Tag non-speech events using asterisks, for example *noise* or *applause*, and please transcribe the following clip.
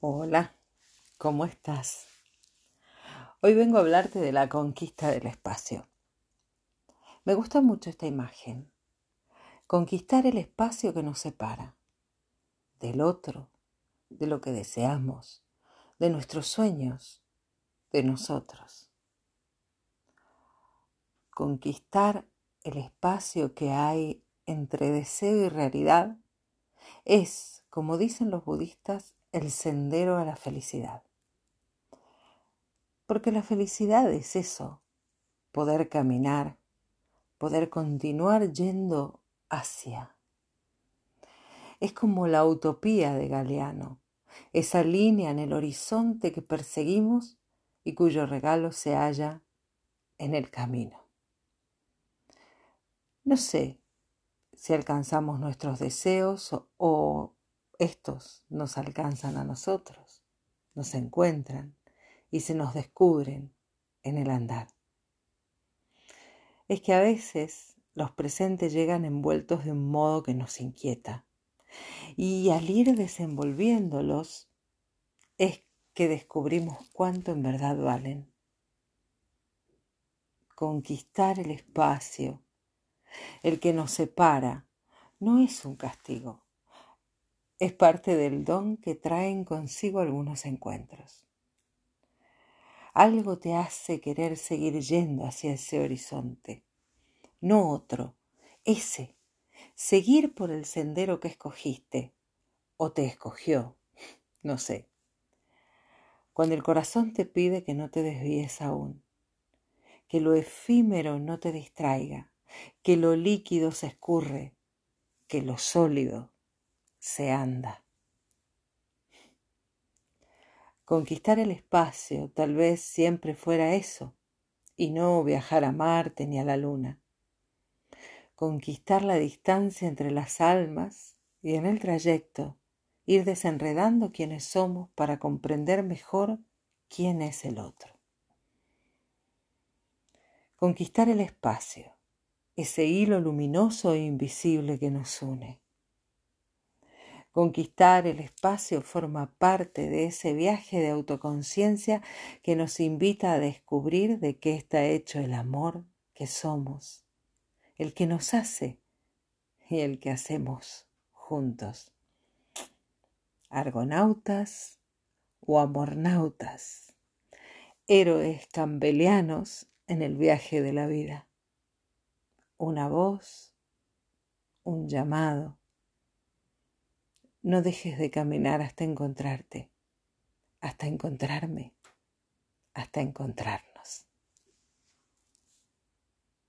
Hola, ¿cómo estás? Hoy vengo a hablarte de la conquista del espacio. Me gusta mucho esta imagen. Conquistar el espacio que nos separa del otro, de lo que deseamos, de nuestros sueños, de nosotros. Conquistar el espacio que hay entre deseo y realidad es, como dicen los budistas, el sendero a la felicidad. Porque la felicidad es eso, poder caminar, poder continuar yendo hacia. Es como la utopía de Galeano, esa línea en el horizonte que perseguimos y cuyo regalo se halla en el camino. No sé si alcanzamos nuestros deseos o, estos nos alcanzan a nosotros, nos encuentran y se nos descubren en el andar. Es que a veces los presentes llegan envueltos de un modo que nos inquieta y al ir desenvolviéndolos es que descubrimos cuánto en verdad valen. Conquistar el espacio, el que nos separa, no es un castigo, es parte del don que traen consigo algunos encuentros. Algo te hace querer seguir yendo hacia ese horizonte, no otro, ese, seguir por el sendero que escogiste o te escogió, *laughs* no sé. Cuando el corazón te pide que no te desvíes aún, que lo efímero no te distraiga, que lo líquido se escurre, que lo sólido se anda. Conquistar el espacio tal vez siempre fuera eso, y no viajar a Marte ni a la Luna. Conquistar la distancia entre las almas y en el trayecto ir desenredando quiénes somos para comprender mejor quién es el otro. Conquistar el espacio, ese hilo luminoso e invisible que nos une. Conquistar el espacio forma parte de ese viaje de autoconciencia que nos invita a descubrir de qué está hecho el amor que somos, el que nos hace y el que hacemos juntos. Argonautas o amornautas, héroes cambelianos en el viaje de la vida. Una voz, un llamado, no dejes de caminar hasta encontrarte, hasta encontrarme, hasta encontrarnos.